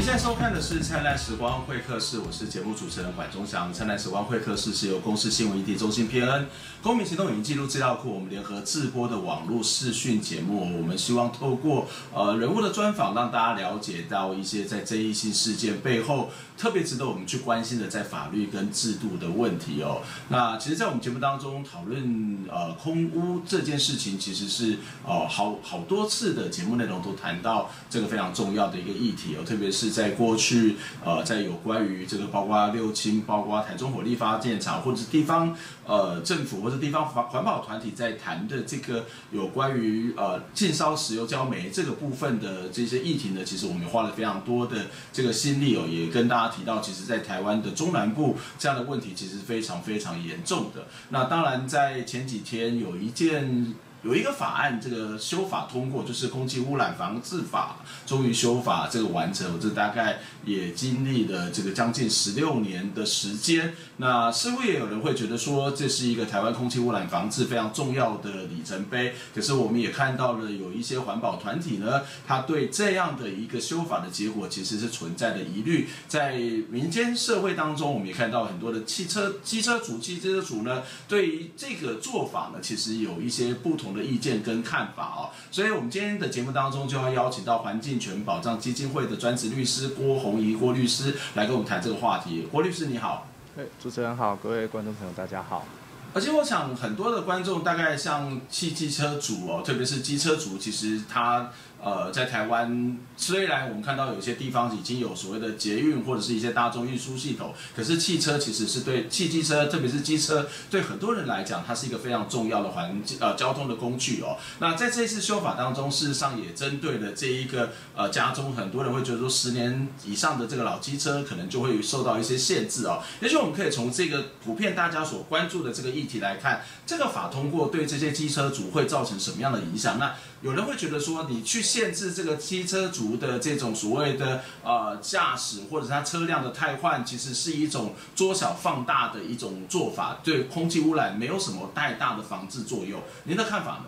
您现在收看的是《灿烂时光会客室》，我是节目主持人管中祥。《灿烂时光会客室》是由公司新闻议题中心 PN、公民行动影音记录资料库我们联合制播的网络视讯节目。我们希望透过呃人物的专访，让大家了解到一些在争议性事件背后特别值得我们去关心的在法律跟制度的问题哦。那其实，在我们节目当中讨论呃空屋这件事情，其实是呃好好多次的节目内容都谈到这个非常重要的一个议题哦，特别是。在过去，呃，在有关于这个，包括六轻，包括台中火力发电厂，或者是地方呃政府或者地方环环保团体在谈的这个有关于呃禁烧石油焦煤这个部分的这些议题呢，其实我们花了非常多的这个心力哦，也跟大家提到，其实，在台湾的中南部这样的问题其实非常非常严重的。那当然，在前几天有一件。有一个法案，这个修法通过，就是空气污染防治法，终于修法这个完成，这大概也经历了这个将近十六年的时间。那似乎也有人会觉得说，这是一个台湾空气污染防治非常重要的里程碑。可是我们也看到了有一些环保团体呢，他对这样的一个修法的结果其实是存在的疑虑。在民间社会当中，我们也看到很多的汽车、机车主、汽车主呢，对于这个做法呢，其实有一些不同的意见跟看法哦，所以我们今天的节目当中就要邀请到环境权保障基金会的专职律师郭宏仪郭律师来跟我们谈这个话题。郭律师你好，哎，主持人好，各位观众朋友大家好。而且我想很多的观众大概像汽机车主哦，特别是机车主，其实他。呃，在台湾，虽然我们看到有些地方已经有所谓的捷运或者是一些大众运输系统，可是汽车其实是对汽机车，特别是机车，对很多人来讲，它是一个非常重要的环呃交通的工具哦。那在这次修法当中，事实上也针对了这一个呃家中，很多人会觉得说，十年以上的这个老机车可能就会受到一些限制哦。也许我们可以从这个普遍大家所关注的这个议题来看，这个法通过对这些机车主会造成什么样的影响？那有人会觉得说，你去限制这个机车族的这种所谓的呃驾驶，或者是他车辆的汰换，其实是一种缩小放大的一种做法，对空气污染没有什么太大的防治作用。您的看法呢？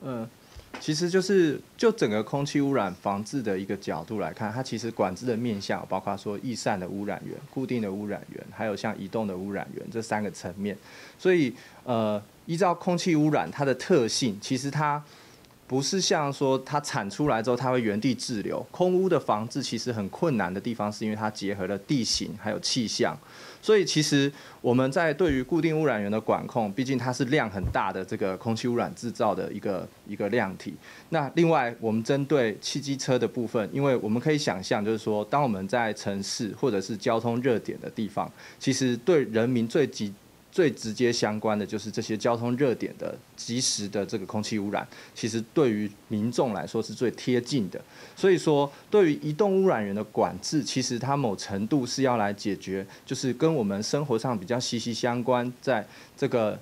嗯，其实就是就整个空气污染防治的一个角度来看，它其实管制的面向包括说易散的污染源、固定的污染源，还有像移动的污染源这三个层面。所以呃，依照空气污染它的特性，其实它。不是像说它产出来之后，它会原地滞留。空污的防治其实很困难的地方，是因为它结合了地形还有气象。所以其实我们在对于固定污染源的管控，毕竟它是量很大的这个空气污染制造的一个一个量体。那另外，我们针对汽机车的部分，因为我们可以想象，就是说，当我们在城市或者是交通热点的地方，其实对人民最急。最直接相关的就是这些交通热点的即时的这个空气污染，其实对于民众来说是最贴近的。所以说，对于移动污染源的管制，其实它某程度是要来解决，就是跟我们生活上比较息息相关。在这个，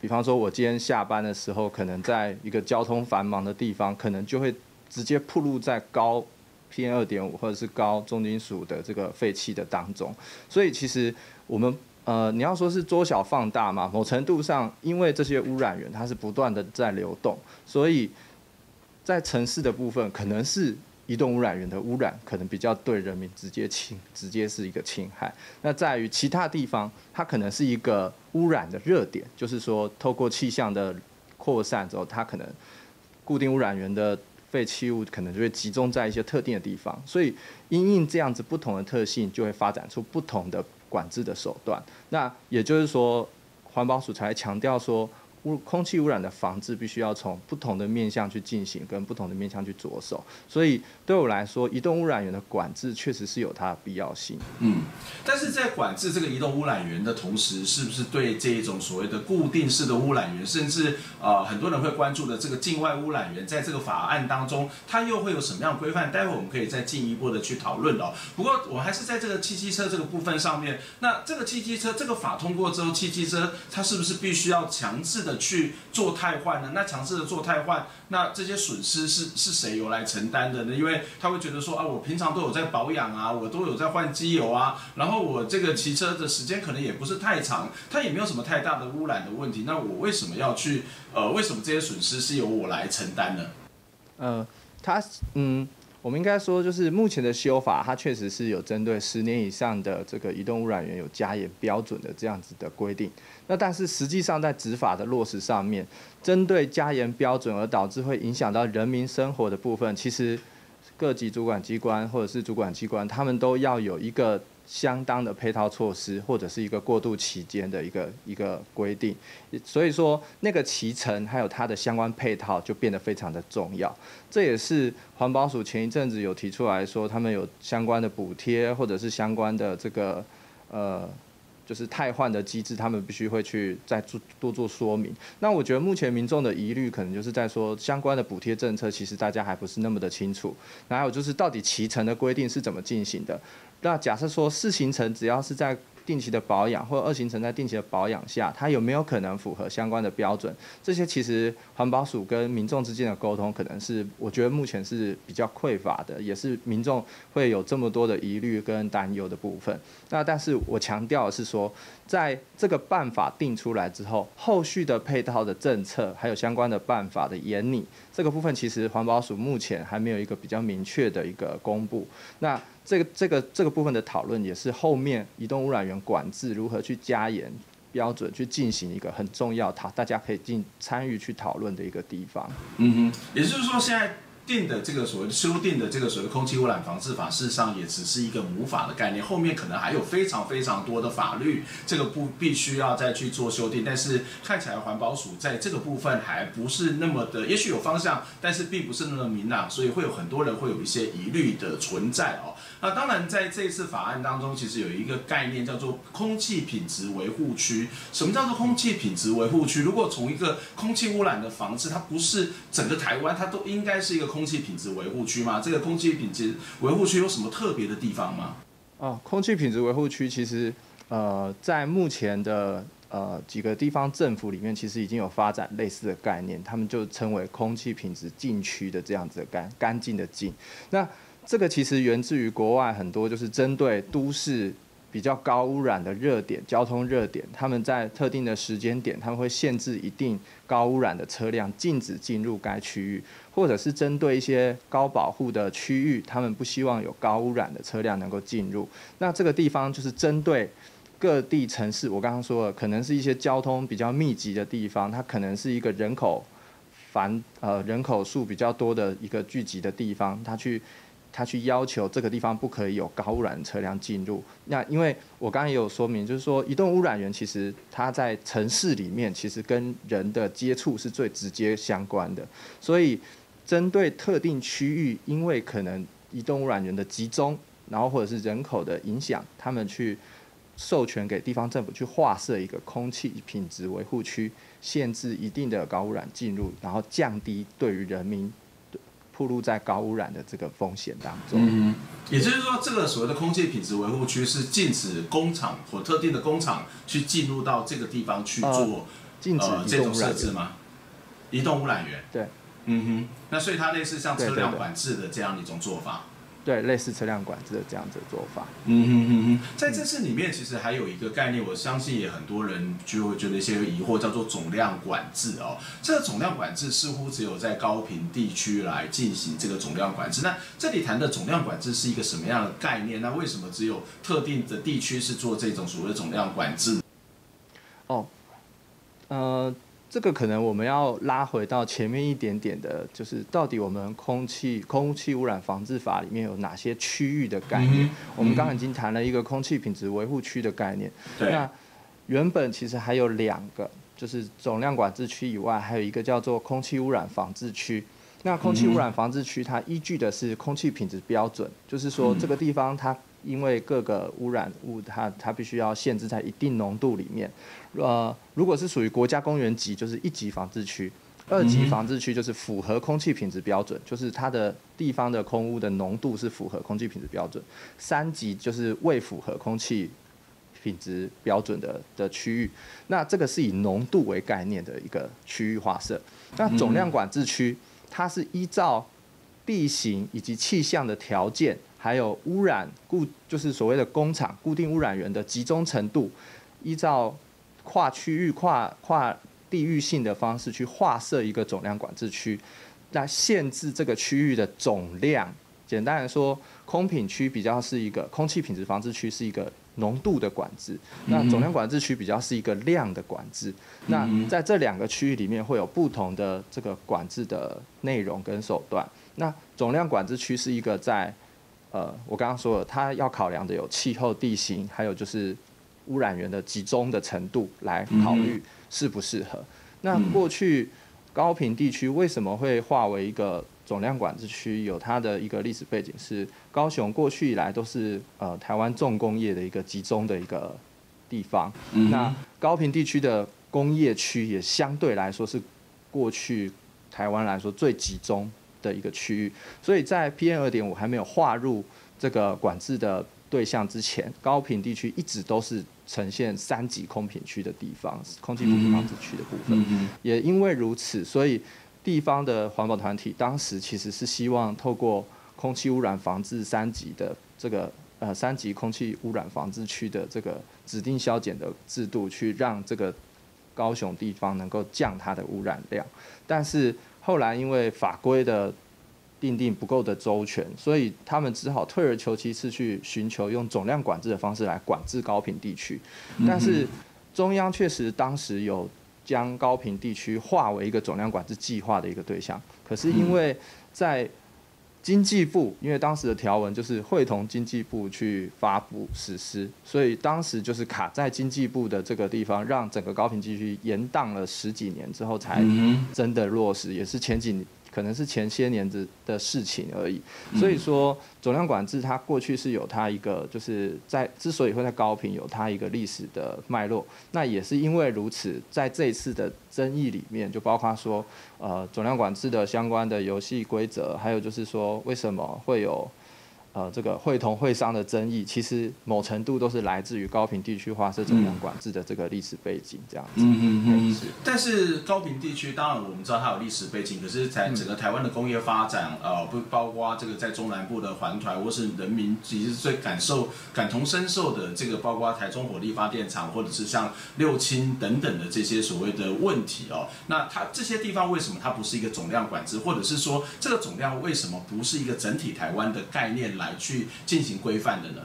比方说，我今天下班的时候，可能在一个交通繁忙的地方，可能就会直接暴露在高 PM 二点五或者是高重金属的这个废气的当中。所以，其实我们。呃，你要说是缩小放大嘛？某程度上，因为这些污染源它是不断的在流动，所以在城市的部分，可能是移动污染源的污染，可能比较对人民直接侵，直接是一个侵害。那在于其他地方，它可能是一个污染的热点，就是说透过气象的扩散之后，它可能固定污染源的废弃物可能就会集中在一些特定的地方，所以因应这样子不同的特性，就会发展出不同的。管制的手段，那也就是说，环保署才强调说。污空气污染的防治必须要从不同的面向去进行，跟不同的面向去着手。所以对我来说，移动污染源的管制确实是有它的必要性。嗯，但是在管制这个移动污染源的同时，是不是对这一种所谓的固定式的污染源，甚至呃很多人会关注的这个境外污染源，在这个法案当中，它又会有什么样规范？待会我们可以再进一步的去讨论哦。不过我还是在这个汽机车这个部分上面，那这个汽机车这个法通过之后，汽机车它是不是必须要强制去做汰换呢？那强制的做汰换，那这些损失是是谁由来承担的呢？因为他会觉得说啊，我平常都有在保养啊，我都有在换机油啊，然后我这个骑车的时间可能也不是太长，它也没有什么太大的污染的问题，那我为什么要去呃，为什么这些损失是由我来承担呢？呃，他嗯。我们应该说，就是目前的修法，它确实是有针对十年以上的这个移动污染源有加严标准的这样子的规定。那但是实际上在执法的落实上面，针对加严标准而导致会影响到人民生活的部分，其实各级主管机关或者是主管机关，他们都要有一个。相当的配套措施，或者是一个过渡期间的一个一个规定，所以说那个期程还有它的相关配套就变得非常的重要。这也是环保署前一阵子有提出来说，他们有相关的补贴，或者是相关的这个呃。就是汰换的机制，他们必须会去再做多做说明。那我觉得目前民众的疑虑，可能就是在说相关的补贴政策，其实大家还不是那么的清楚。还有就是到底骑乘的规定是怎么进行的？那假设说试行程只要是在定期的保养或二行程在定期的保养下，它有没有可能符合相关的标准？这些其实环保署跟民众之间的沟通，可能是我觉得目前是比较匮乏的，也是民众会有这么多的疑虑跟担忧的部分。那但是我强调的是说，在这个办法定出来之后，后续的配套的政策还有相关的办法的研拟，这个部分其实环保署目前还没有一个比较明确的一个公布。那这个这个这个部分的讨论，也是后面移动污染源管制如何去加严标准，去进行一个很重要，讨大家可以进参与去讨论的一个地方。嗯哼，也就是说现在。定的这个所谓修订的这个所谓空气污染防治法，事实上也只是一个母法的概念，后面可能还有非常非常多的法律，这个不必须要再去做修订。但是看起来环保署在这个部分还不是那么的，也许有方向，但是并不是那么明朗，所以会有很多人会有一些疑虑的存在哦。那当然在这一次法案当中，其实有一个概念叫做空气品质维护区。什么叫做空气品质维护区？如果从一个空气污染的防治，它不是整个台湾，它都应该是一个空。气品质维护区吗？这个空气品质维护区有什么特别的地方吗？啊，空气品质维护区其实呃，在目前的呃几个地方政府里面，其实已经有发展类似的概念，他们就称为空气品质禁区的这样子的干干净的净。那这个其实源自于国外很多，就是针对都市。比较高污染的热点，交通热点，他们在特定的时间点，他们会限制一定高污染的车辆，禁止进入该区域，或者是针对一些高保护的区域，他们不希望有高污染的车辆能够进入。那这个地方就是针对各地城市，我刚刚说了，可能是一些交通比较密集的地方，它可能是一个人口繁呃人口数比较多的一个聚集的地方，它去。他去要求这个地方不可以有高污染车辆进入。那因为我刚刚也有说明，就是说移动污染源其实它在城市里面其实跟人的接触是最直接相关的。所以针对特定区域，因为可能移动污染源的集中，然后或者是人口的影响，他们去授权给地方政府去划设一个空气品质维护区，限制一定的高污染进入，然后降低对于人民。暴露在高污染的这个风险当中。嗯，也就是说，这个所谓的空气品质维护区是禁止工厂或特定的工厂去进入到这个地方去做、呃、禁止呃这种设置吗？移动污染源。对。嗯哼。那所以它类似像车辆管制的这样一种做法。对，类似车辆管制的这样子的做法。嗯哼哼哼，在这次里面，其实还有一个概念，我相信也很多人就会觉得一些疑惑，叫做总量管制哦。这个总量管制似乎只有在高频地区来进行这个总量管制。那这里谈的总量管制是一个什么样的概念？那为什么只有特定的地区是做这种所谓的总量管制？哦，呃。这个可能我们要拉回到前面一点点的，就是到底我们空气空气污染防治法里面有哪些区域的概念？嗯、我们刚刚已经谈了一个空气品质维护区的概念。那原本其实还有两个，就是总量管制区以外，还有一个叫做空气污染防治区。那空气污染防治区它依据的是空气品质标准，就是说这个地方它。因为各个污染物它，它必须要限制在一定浓度里面。呃，如果是属于国家公园级，就是一级防治区；二级防治区就是符合空气品质标准，就是它的地方的空污的浓度是符合空气品质标准。三级就是未符合空气品质标准的的区域。那这个是以浓度为概念的一个区域划设。那总量管制区，它是依照地形以及气象的条件。还有污染固，就是所谓的工厂固定污染源的集中程度，依照跨区域、跨跨地域性的方式去划设一个总量管制区，来限制这个区域的总量简单来说，空品区比较是一个空气品质防治区，是一个浓度的管制；那总量管制区比较是一个量的管制。那在这两个区域里面，会有不同的这个管制的内容跟手段。那总量管制区是一个在呃，我刚刚说了，它要考量的有气候、地形，还有就是污染源的集中的程度来考虑适不适合。那过去高屏地区为什么会划为一个？总量管制区有它的一个历史背景，是高雄过去以来都是呃台湾重工业的一个集中的一个地方。嗯、那高屏地区的工业区也相对来说是过去台湾来说最集中的一个区域。所以在 PM 二点五还没有划入这个管制的对象之前，高屏地区一直都是呈现三级空品区的地方，空气防治区的部分。嗯、也因为如此，所以。地方的环保团体当时其实是希望透过空气污染防治三级的这个呃三级空气污染防治区的这个指定消减的制度，去让这个高雄地方能够降它的污染量。但是后来因为法规的定定不够的周全，所以他们只好退而求其次去寻求用总量管制的方式来管制高频地区。但是中央确实当时有。将高频地区划为一个总量管制计划的一个对象，可是因为在经济部，因为当时的条文就是会同经济部去发布实施，所以当时就是卡在经济部的这个地方，让整个高屏地区延宕了十几年之后才真的落实，也是前几年。可能是前些年子的事情而已，所以说总量管制它过去是有它一个，就是在之所以会在高频有它一个历史的脉络，那也是因为如此，在这一次的争议里面，就包括说呃总量管制的相关的游戏规则，还有就是说为什么会有。呃，这个会同会商的争议，其实某程度都是来自于高平地区化是怎样管制的这个历史背景，这样子。嗯嗯嗯。但是高平地区，当然我们知道它有历史背景，可是，在整个台湾的工业发展，呃，不包括这个在中南部的环团，或是人民其实最感受、感同身受的这个，包括台中火力发电厂，或者是像六轻等等的这些所谓的问题哦。那它这些地方为什么它不是一个总量管制，或者是说这个总量为什么不是一个整体台湾的概念来？去进行规范的呢？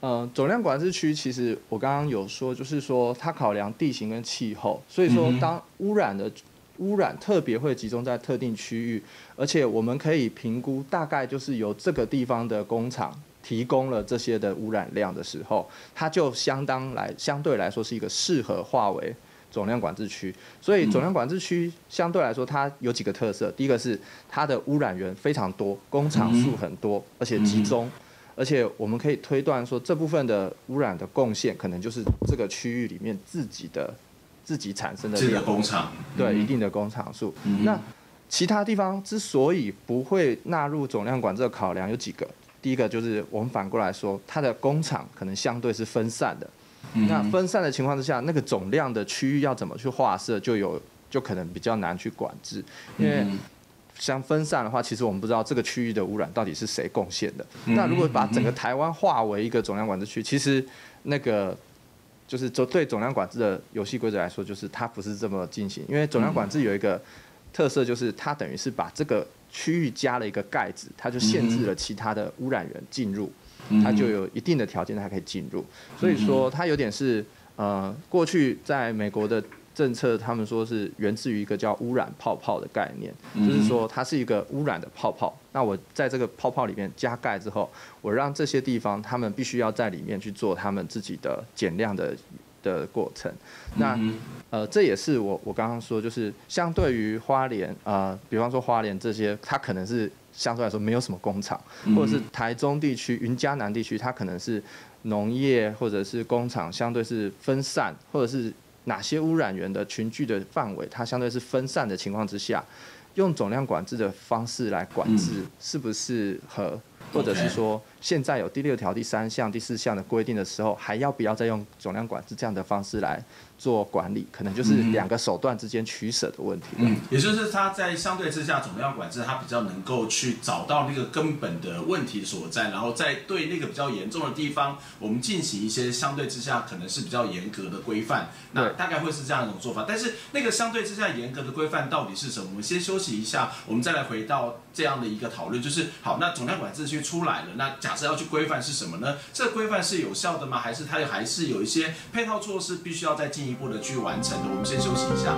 呃，总量管制区其实我刚刚有说，就是说它考量地形跟气候，所以说当污染的污染特别会集中在特定区域，而且我们可以评估大概就是由这个地方的工厂提供了这些的污染量的时候，它就相当来相对来说是一个适合化为。总量管制区，所以总量管制区相对来说，它有几个特色。第一个是它的污染源非常多，工厂数很多，而且集中，而且我们可以推断说，这部分的污染的贡献，可能就是这个区域里面自己的自己产生的这个工厂，对一定的工厂数。那其他地方之所以不会纳入总量管制的考量，有几个。第一个就是我们反过来说，它的工厂可能相对是分散的。那分散的情况之下，那个总量的区域要怎么去划设，就有就可能比较难去管制，因为像分散的话，其实我们不知道这个区域的污染到底是谁贡献的。那如果把整个台湾划为一个总量管制区，其实那个就是就对总量管制的游戏规则来说，就是它不是这么进行，因为总量管制有一个特色，就是它等于是把这个区域加了一个盖子，它就限制了其他的污染源进入。它就有一定的条件，它可以进入。所以说，它有点是呃，过去在美国的政策，他们说是源自于一个叫污染泡泡的概念，就是说它是一个污染的泡泡。那我在这个泡泡里面加盖之后，我让这些地方他们必须要在里面去做他们自己的减量的的过程。那呃，这也是我我刚刚说，就是相对于花莲呃，比方说花莲这些，它可能是。相对来说没有什么工厂，或者是台中地区、云嘉南地区，它可能是农业或者是工厂，相对是分散，或者是哪些污染源的群聚的范围，它相对是分散的情况之下，用总量管制的方式来管制，是不是合？或者是说现在有第六条第三项、第四项的规定的时候，还要不要再用总量管制这样的方式来做管理？可能就是两个手段之间取舍的问题。嗯，也就是它在相对之下，总量管制它比较能够去找到那个根本的问题所在，然后在对那个比较严重的地方，我们进行一些相对之下可能是比较严格的规范。那大概会是这样一种做法。但是那个相对之下严格的规范到底是什么？我们先休息一下，我们再来回到这样的一个讨论。就是好，那总量管制区出来了，那假设要去规范是什么呢？这个规范是有效的吗？还是它还是有一些配套措施必须要再进一步的去完成的？我们先休息一下。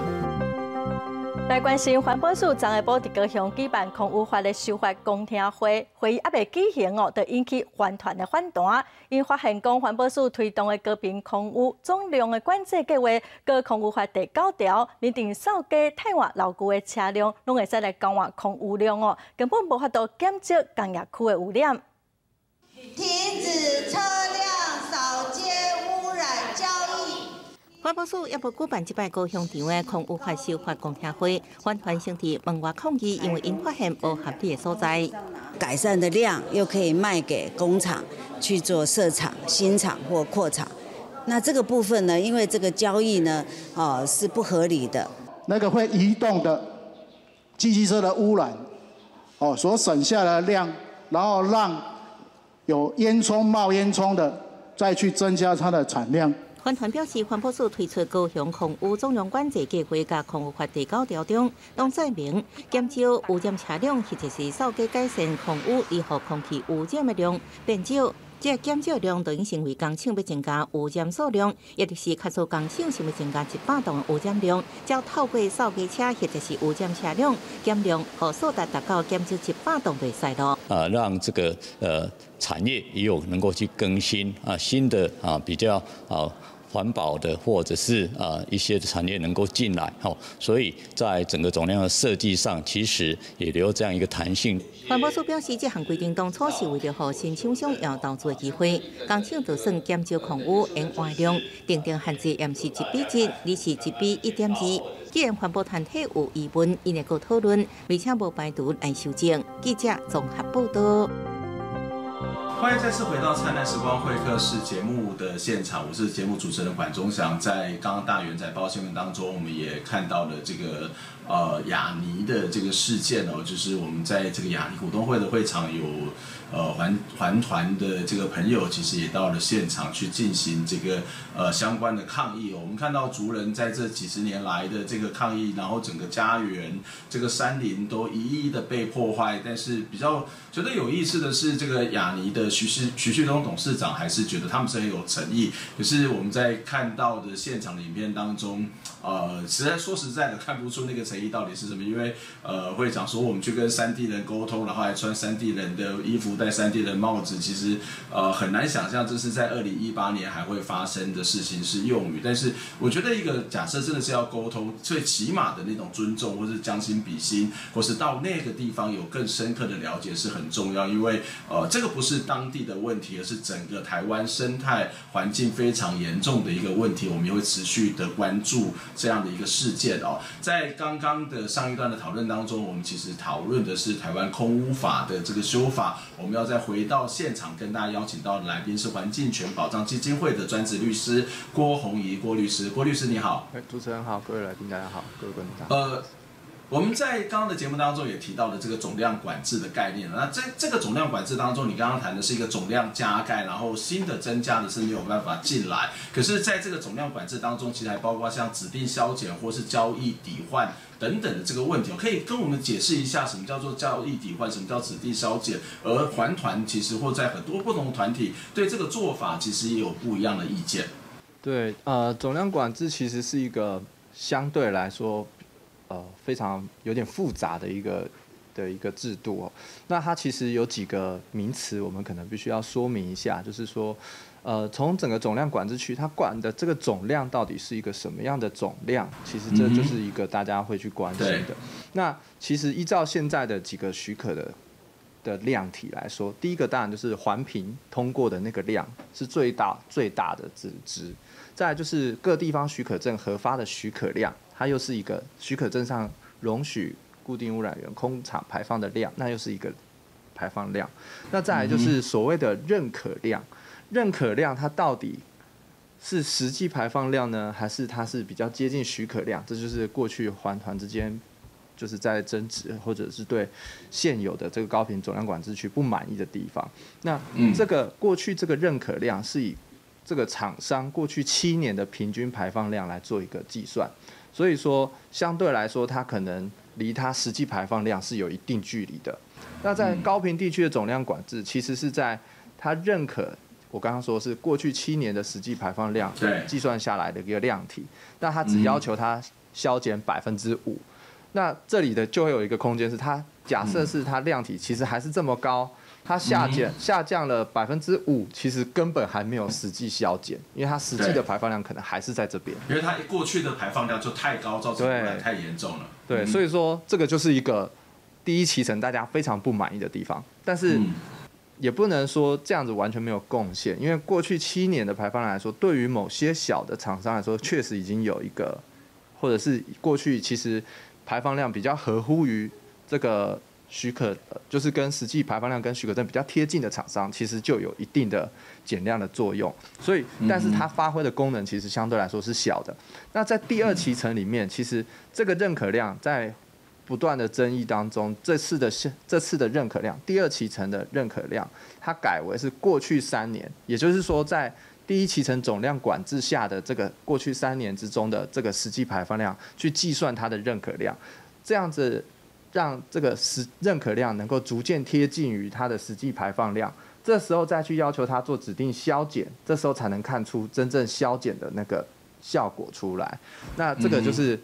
来关心环保署，昨下晡在高雄举办空污法的修法公听会，会议还未举行哦，就引起环团的反弹。因发现讲环保署推动的高频空污总量的管制计划，高空污法第九条，拟定扫街汰换老旧的车辆，拢会使来更换空污量哦，根本无法度减少工业区的污染。停止车辆扫街污染交易。环保署也不举办这摆高雄场的空污法修法公听会，环团成立门外抗议，因为因发现不合理的所在，改善的量又可以卖给工厂去做设厂、新厂或扩厂。那这个部分呢，因为这个交易呢，哦是不合理的。那个会移动的机器车的污染，哦所省下的量，然后让有烟囱冒烟囱的再去增加它的产量。环团表示，环保署推出高雄空污总量管制计划，甲空污法第九条中，当载明减少污染车辆，或者是扫街改善空污，以后空气污染的量变少。即减少量等于成为工厂要增加污染数量，也就是卡数工厂想要增加一百吨污染量，将透过扫街车或者是污染车辆减量，和数达达到减少一百吨的赛道。啊，让这个呃产业也有能够去更新啊新的啊比较啊。环保的或者是呃一些产业能够进来，吼，所以在整个总量的设计上，其实也留这样一个弹性。环保署表示，这项规定当初是为了让新厂商有投资机会，工厂就算减少空污、塩化量，定定限制，也是一比一，而是一比一点二。既然环保团体有疑问，应该讨论，而且无排除来修正。记者综合报道。欢迎再次回到《灿烂时光会客室》节目的现场，我是节目主持人管中祥。在刚刚大元在报新闻当中，我们也看到了这个呃雅尼的这个事件哦，就是我们在这个雅尼股东会的会场有。呃，环环团的这个朋友其实也到了现场去进行这个呃相关的抗议。我们看到族人在这几十年来的这个抗议，然后整个家园、这个山林都一一的被破坏。但是比较觉得有意思的是，这个亚尼的徐旭徐旭东董事长还是觉得他们是很有诚意。可是我们在看到的现场的影片当中，呃，实在说实在的看不出那个诚意到底是什么。因为呃，会长说我们去跟山地人沟通，然后还穿山地人的衣服。戴山地的帽子，其实呃很难想象这是在二零一八年还会发生的事情是用语，但是我觉得一个假设真的是要沟通，最起码的那种尊重，或是将心比心，或是到那个地方有更深刻的了解是很重要，因为呃这个不是当地的问题，而是整个台湾生态环境非常严重的一个问题，我们也会持续的关注这样的一个事件哦。在刚刚的上一段的讨论当中，我们其实讨论的是台湾空污法的这个修法。们要再回到现场，跟大家邀请到的来宾是环境权保障基金会的专职律师郭宏仪郭律师。郭律师你好，主持人好，各位来宾大家好，各位观众大家好。呃，我们在刚刚的节目当中也提到了这个总量管制的概念。那在这个总量管制当中，你刚刚谈的是一个总量加盖，然后新的增加的是没有办法进来。可是，在这个总量管制当中，其实还包括像指定消减或是交易抵换。等等的这个问题，可以跟我们解释一下什么叫做交易抵换，什么叫指定消减？而环团其实或在很多不同的团体对这个做法其实也有不一样的意见。对，呃，总量管制其实是一个相对来说，呃，非常有点复杂的一个的一个制度哦。那它其实有几个名词，我们可能必须要说明一下，就是说。呃，从整个总量管制区，它管的这个总量到底是一个什么样的总量？其实这就是一个大家会去关心的。嗯、那其实依照现在的几个许可的的量体来说，第一个当然就是环评通过的那个量是最大最大的值值。再来就是各地方许可证核发的许可量，它又是一个许可证上容许固定污染源空厂排放的量，那又是一个排放量。那再来就是所谓的认可量，认可量它到底是实际排放量呢，还是它是比较接近许可量？这就是过去环团之间就是在争执，或者是对现有的这个高频总量管制区不满意的地方。那这个过去这个认可量是以这个厂商过去七年的平均排放量来做一个计算，所以说相对来说，它可能离它实际排放量是有一定距离的。那在高频地区的总量管制，其实是在它认可。我刚刚说是过去七年的实际排放量计算下来的一个量体，那它只要求它削减百分之五，那这里的就会有一个空间是它假设是它量体其实还是这么高，它下减下降了百分之五，其实根本还没有实际削减，因为它实际的排放量可能还是在这边，因为它过去的排放量就太高，造成污染太严重了。对，所以说这个就是一个第一期程大家非常不满意的地方，但是。也不能说这样子完全没有贡献，因为过去七年的排放量来说，对于某些小的厂商来说，确实已经有一个，或者是过去其实排放量比较合乎于这个许可，就是跟实际排放量跟许可证比较贴近的厂商，其实就有一定的减量的作用。所以，但是它发挥的功能其实相对来说是小的。那在第二期层里面，其实这个认可量在。不断的争议当中，这次的这次的认可量，第二期层的认可量，它改为是过去三年，也就是说，在第一期层总量管制下的这个过去三年之中的这个实际排放量去计算它的认可量，这样子让这个实认可量能够逐渐贴近于它的实际排放量，这时候再去要求它做指定消减，这时候才能看出真正消减的那个效果出来。那这个就是。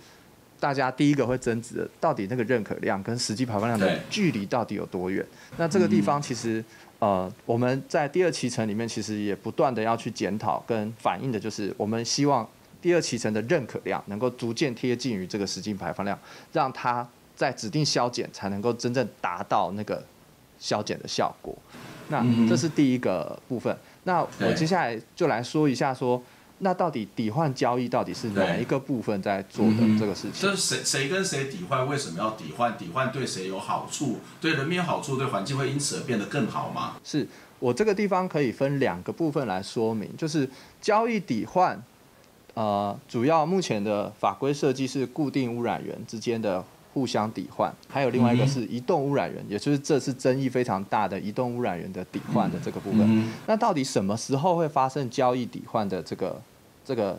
大家第一个会争执的，到底那个认可量跟实际排放量的距离到底有多远？那这个地方其实，呃，我们在第二期程里面其实也不断的要去检讨跟反映的，就是我们希望第二期程的认可量能够逐渐贴近于这个实际排放量，让它在指定削减才能够真正达到那个削减的效果。那这是第一个部分。那我接下来就来说一下说。那到底抵换交易到底是哪一个部分在做的这个事情？就是谁谁跟谁抵换？为什么要抵换？抵换对谁有好处？对人民有好处？对环境会因此而变得更好吗？是我这个地方可以分两个部分来说明，就是交易抵换，呃，主要目前的法规设计是固定污染源之间的互相抵换，还有另外一个是移动污染源，也就是这次争议非常大的移动污染源的抵换的这个部分。那到底什么时候会发生交易抵换的这个？这个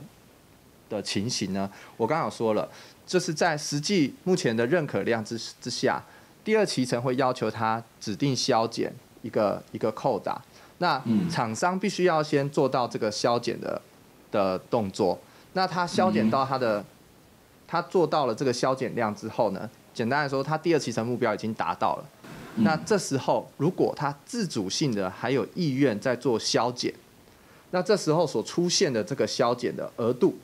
的情形呢，我刚好说了，就是在实际目前的认可量之之下，第二期程会要求他指定削减一个一个扣打，那厂商必须要先做到这个削减的的动作，那他削减到他的，他做到了这个消减量之后呢，简单来说，他第二期程目标已经达到了，那这时候如果他自主性的还有意愿在做消减。那这时候所出现的这个消减的额度，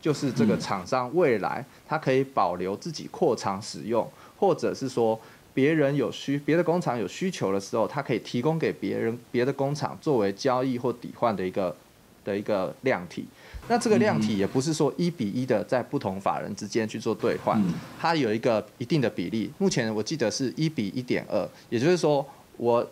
就是这个厂商未来它可以保留自己扩厂使用，或者是说别人有需别的工厂有需求的时候，它可以提供给别人别的工厂作为交易或抵换的一个的一个量体。那这个量体也不是说一比一的在不同法人之间去做兑换，它有一个一定的比例。目前我记得是一比一点二，也就是说我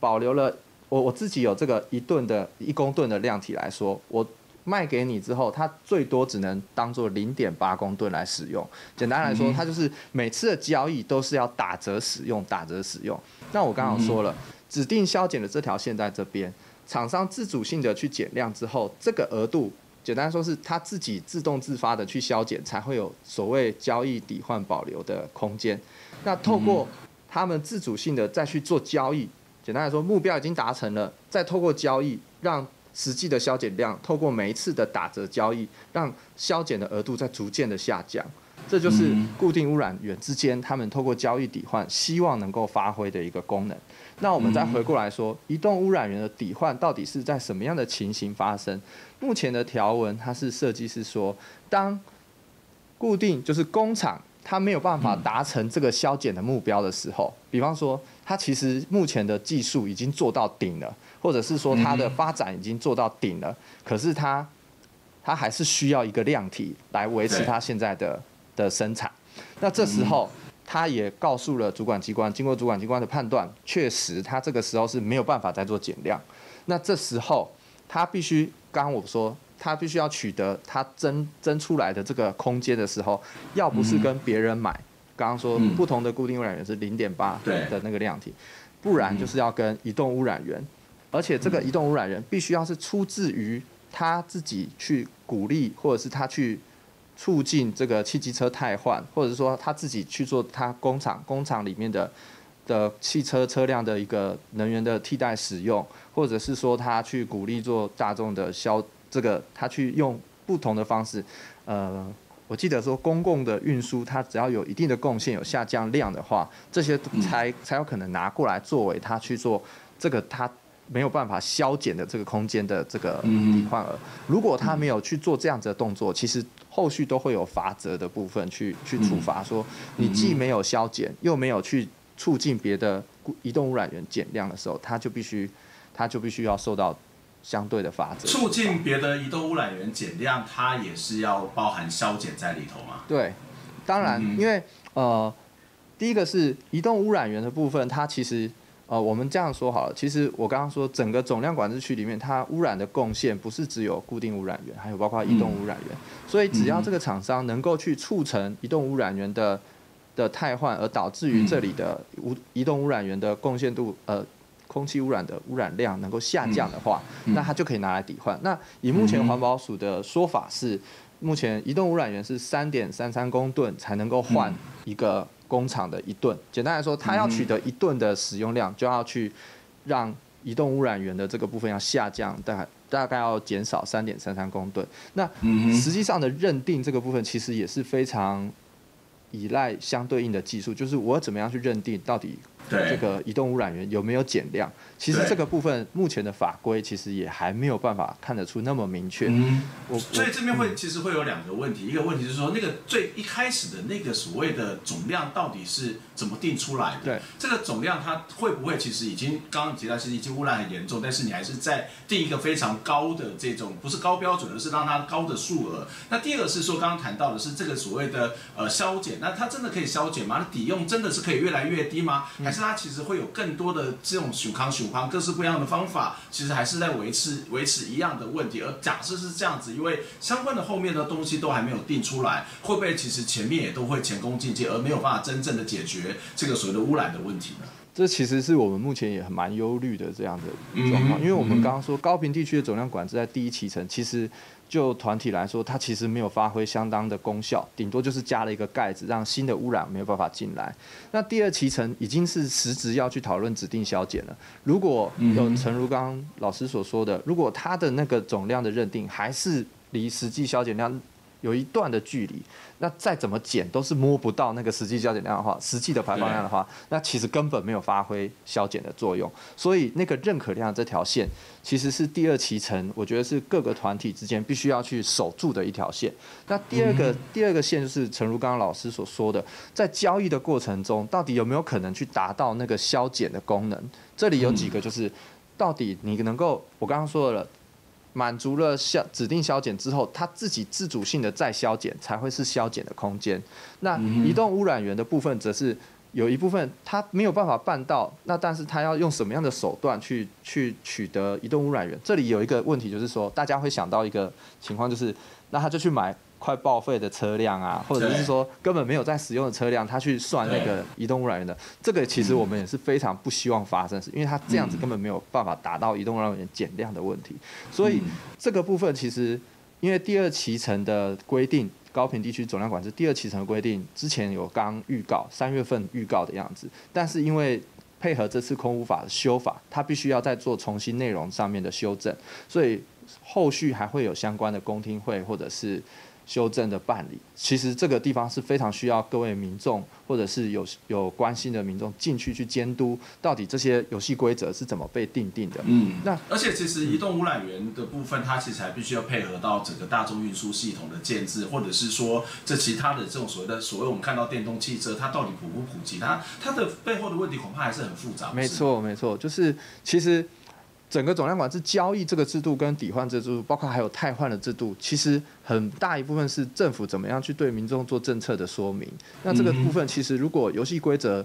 保留了。我我自己有这个一吨的一公吨的量体来说，我卖给你之后，它最多只能当做零点八公吨来使用。简单来说，它就是每次的交易都是要打折使用，打折使用。那我刚刚说了，指定削减的这条线在这边，厂商自主性的去减量之后，这个额度简单说是他自己自动自发的去削减，才会有所谓交易抵换保留的空间。那透过他们自主性的再去做交易。简单来说，目标已经达成了，再透过交易，让实际的削减量透过每一次的打折交易，让削减的额度在逐渐的下降。这就是固定污染源之间他们透过交易抵换，希望能够发挥的一个功能。那我们再回过来说，移动污染源的抵换到底是在什么样的情形发生？目前的条文它是设计是说，当固定就是工厂。它没有办法达成这个削减的目标的时候，比方说，它其实目前的技术已经做到顶了，或者是说它的发展已经做到顶了，可是它，它还是需要一个量体来维持它现在的的生产。那这时候，他也告诉了主管机关，经过主管机关的判断，确实他这个时候是没有办法再做减量。那这时候他必须，刚刚我说，他必须要取得他增增出来的这个空间的时候，要不是跟别人买，刚刚说不同的固定污染源是零点八的那个量体，不然就是要跟移动污染源，而且这个移动污染源必须要是出自于他自己去鼓励，或者是他去。促进这个汽机车汰换，或者是说他自己去做他工厂工厂里面的的汽车车辆的一个能源的替代使用，或者是说他去鼓励做大众的消这个他去用不同的方式，呃，我记得说公共的运输它只要有一定的贡献有下降量的话，这些才才有可能拿过来作为他去做这个他。没有办法消减的这个空间的这个抵换额，如果他没有去做这样子的动作，其实后续都会有罚则的部分去去处罚，说你既没有消减，又没有去促进别的移动污染源减量的时候，他就必须他就必须要受到相对的罚则。促进别的移动污染源减量，它也是要包含消减在里头吗？对，当然，因为呃，第一个是移动污染源的部分，它其实。呃，我们这样说好了，其实我刚刚说整个总量管制区里面，它污染的贡献不是只有固定污染源，还有包括移动污染源。所以只要这个厂商能够去促成移动污染源的的汰换，而导致于这里的污移动污染源的贡献度，呃，空气污染的污染量能够下降的话，那它就可以拿来抵换。那以目前环保署的说法是，目前移动污染源是三点三三公吨才能够换一个。工厂的一吨，简单来说，它要取得一吨的使用量，就要去让移动污染源的这个部分要下降，大概大概要减少三点三三公吨。那实际上的认定这个部分，其实也是非常依赖相对应的技术，就是我怎么样去认定到底。这个移动污染源有没有减量？其实这个部分目前的法规其实也还没有办法看得出那么明确。嗯，我所以这边会其实会有两个问题，一个问题就是说那个最一开始的那个所谓的总量到底是怎么定出来的？对，这个总量它会不会其实已经刚刚提到是已经污染很严重，但是你还是在定一个非常高的这种不是高标准，而是让它高的数额。那第二个是说刚刚谈到的是这个所谓的呃消减，那它真的可以消减吗？那抵用真的是可以越来越低吗？还是它其实会有更多的这种循环循环各式各样的方法，其实还是在维持维持一样的问题。而假设是这样子，因为相关的后面的东西都还没有定出来，会不会其实前面也都会前功尽弃，而没有办法真正的解决这个所谓的污染的问题呢？这其实是我们目前也很蛮忧虑的这样的状况，因为我们刚刚说高屏地区的总量管制在第一期层，其实。就团体来说，它其实没有发挥相当的功效，顶多就是加了一个盖子，让新的污染没有办法进来。那第二期层已经是实质要去讨论指定削减了。如果有诚如刚刚老师所说的，如果它的那个总量的认定还是离实际削减量有一段的距离，那再怎么减都是摸不到那个实际削减量的话，实际的排放量的话，那其实根本没有发挥消减的作用。所以那个认可量这条线，其实是第二期程，我觉得是各个团体之间必须要去守住的一条线。那第二个第二个线就是陈如刚刚老师所说的，在交易的过程中，到底有没有可能去达到那个消减的功能？这里有几个就是，到底你能够，我刚刚说了。满足了消指定消减之后，它自己自主性的再消减才会是消减的空间。那移动污染源的部分，则是有一部分它没有办法办到，那但是它要用什么样的手段去去取得移动污染源？这里有一个问题，就是说大家会想到一个情况，就是那他就去买。快报废的车辆啊，或者是说根本没有在使用的车辆，他去算那个移动污染源的，这个其实我们也是非常不希望发生，是因为他这样子根本没有办法达到移动污染源减量的问题。所以这个部分其实，因为第二期程的规定，高频地区总量管制第二期程的规定之前有刚预告，三月份预告的样子，但是因为配合这次空污法的修法，它必须要再做重新内容上面的修正，所以后续还会有相关的公听会或者是。修正的办理，其实这个地方是非常需要各位民众或者是有有关心的民众进去去监督，到底这些游戏规则是怎么被定定的。嗯，那而且其实移动污染源的部分，它其实还必须要配合到整个大众运输系统的建制，或者是说这其他的这种所谓的所谓我们看到电动汽车，它到底普不普及？它它的背后的问题恐怕还是很复杂。没错，没错，就是其实。整个总量管制交易这个制度跟抵换制度，包括还有汰换的制度，其实很大一部分是政府怎么样去对民众做政策的说明。那这个部分其实如果游戏规则，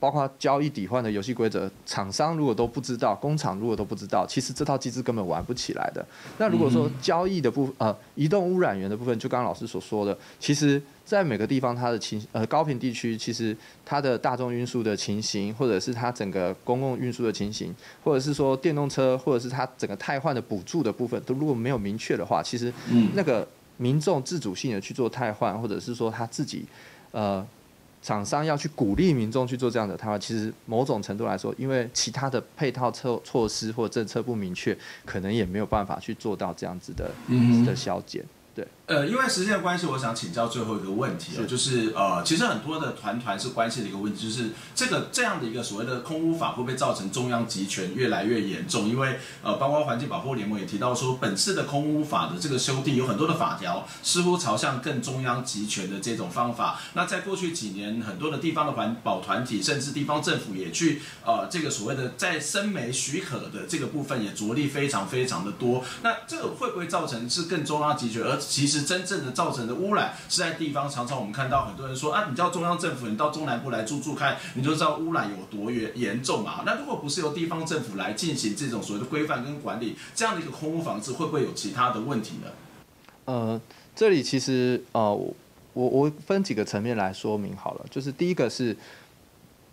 包括交易抵换的游戏规则，厂商如果都不知道，工厂如果都不知道，其实这套机制根本玩不起来的。那如果说交易的部，呃，移动污染源的部分，就刚刚老师所说的，其实在每个地方它的情，呃，高频地区，其实它的大众运输的情形，或者是它整个公共运输的情形，或者是说电动车，或者是它整个汰换的补助的部分，都如果没有明确的话，其实那个民众自主性的去做汰换，或者是说他自己，呃。厂商要去鼓励民众去做这样的谈话，其实某种程度来说，因为其他的配套措措施或政策不明确，可能也没有办法去做到这样子的的消减。对，呃，因为时间的关系，我想请教最后一个问题哦，是就是呃，其实很多的团团是关系的一个问题，就是这个这样的一个所谓的空污法会不会造成中央集权越来越严重？因为呃，包括环境保护联盟也提到说，本次的空污法的这个修订有很多的法条似乎朝向更中央集权的这种方法。那在过去几年，很多的地方的环保团体甚至地方政府也去呃这个所谓的在生煤许可的这个部分也着力非常非常的多。那这个会不会造成是更中央集权？而其实真正的造成的污染是在地方，常常我们看到很多人说啊，你叫中央政府，你到中南部来住住看，你就知道污染有多严严重嘛。那如果不是由地方政府来进行这种所谓的规范跟管理，这样的一个空污防治会不会有其他的问题呢？呃，这里其实呃，我我分几个层面来说明好了，就是第一个是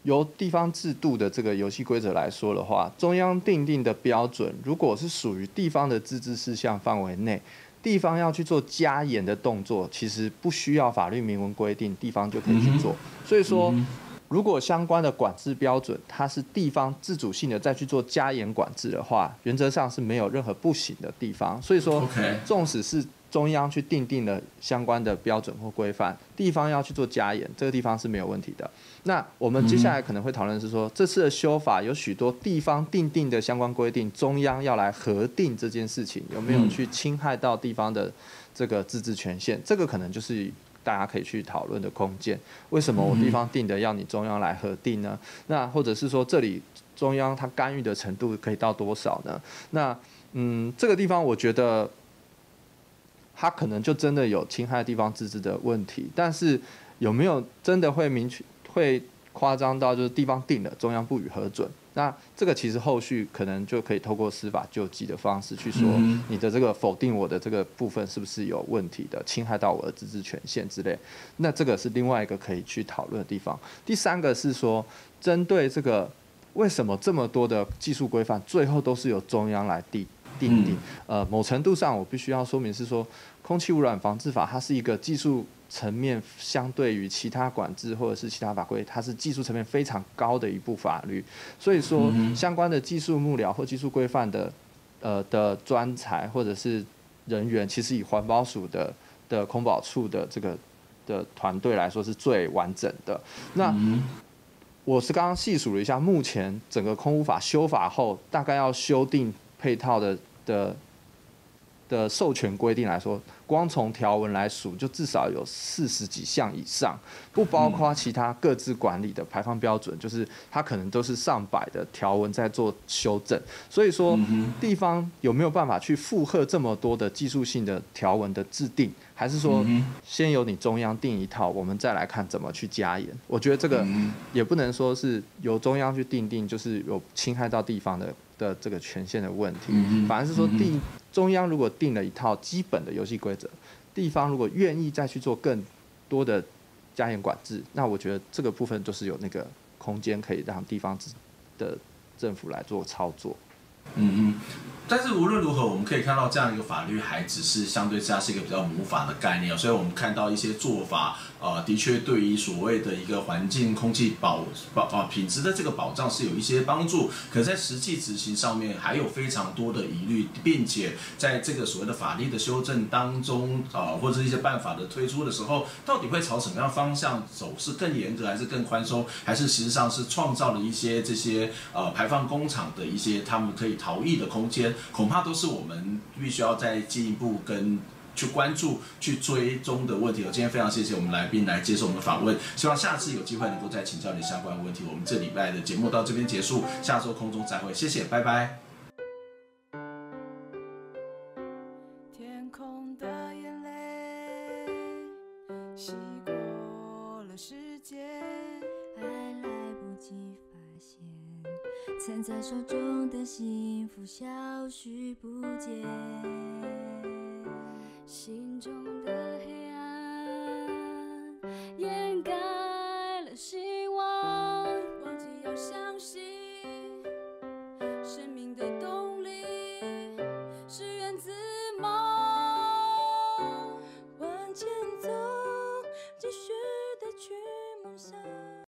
由地方制度的这个游戏规则来说的话，中央订定的标准，如果是属于地方的自治事项范围内。地方要去做加严的动作，其实不需要法律明文规定，地方就可以去做。所以说，如果相关的管制标准，它是地方自主性的再去做加严管制的话，原则上是没有任何不行的地方。所以说，纵使是。中央去定定了相关的标准或规范，地方要去做加严，这个地方是没有问题的。那我们接下来可能会讨论是说，这次的修法有许多地方定定的相关规定，中央要来核定这件事情有没有去侵害到地方的这个自治权限，这个可能就是大家可以去讨论的空间。为什么我地方定的要你中央来核定呢？那或者是说，这里中央它干预的程度可以到多少呢？那嗯，这个地方我觉得。他可能就真的有侵害地方自治的问题，但是有没有真的会明确、会夸张到就是地方定了，中央不予核准？那这个其实后续可能就可以透过司法救济的方式去说，你的这个否定我的这个部分是不是有问题的，侵害到我的自治权限之类？那这个是另外一个可以去讨论的地方。第三个是说，针对这个为什么这么多的技术规范最后都是由中央来定？定定，呃，某程度上我必须要说明是说，空气污染防治法它是一个技术层面相对于其他管制或者是其他法规，它是技术层面非常高的一部法律，所以说相关的技术幕僚或技术规范的，呃的专才或者是人员，其实以环保署的的空保处的这个的团队来说是最完整的。那我是刚刚细数了一下，目前整个空污法修法后，大概要修订。配套的的的授权规定来说，光从条文来数，就至少有四十几项以上，不包括其他各自管理的排放标准，就是它可能都是上百的条文在做修正。所以说，地方有没有办法去负荷这么多的技术性的条文的制定，还是说先由你中央定一套，我们再来看怎么去加严？我觉得这个也不能说是由中央去定定，就是有侵害到地方的。的这个权限的问题，反而是说定中央如果定了一套基本的游戏规则，地方如果愿意再去做更多的加严管制，那我觉得这个部分就是有那个空间可以让地方的政府来做操作。嗯嗯，但是无论如何，我们可以看到这样一个法律还只是相对之下是一个比较母法的概念，所以我们看到一些做法。呃，的确，对于所谓的一个环境空气保保啊品质的这个保障是有一些帮助，可在实际执行上面还有非常多的疑虑，并且在这个所谓的法律的修正当中啊、呃，或者一些办法的推出的时候，到底会朝什么样方向走？是更严格还是更宽松？还是实际上是创造了一些这些呃排放工厂的一些他们可以逃逸的空间？恐怕都是我们必须要再进一步跟。去关注、去追踪的问题。我今天非常谢谢我们来宾来接受我们的访问，希望下次有机会能够再请教你相关问题。我们这礼拜的节目到这边结束，下周空中再会，谢谢，拜拜。天空的眼泪洗过了时间，还来不及发现，攥在手中的幸福消失不见。心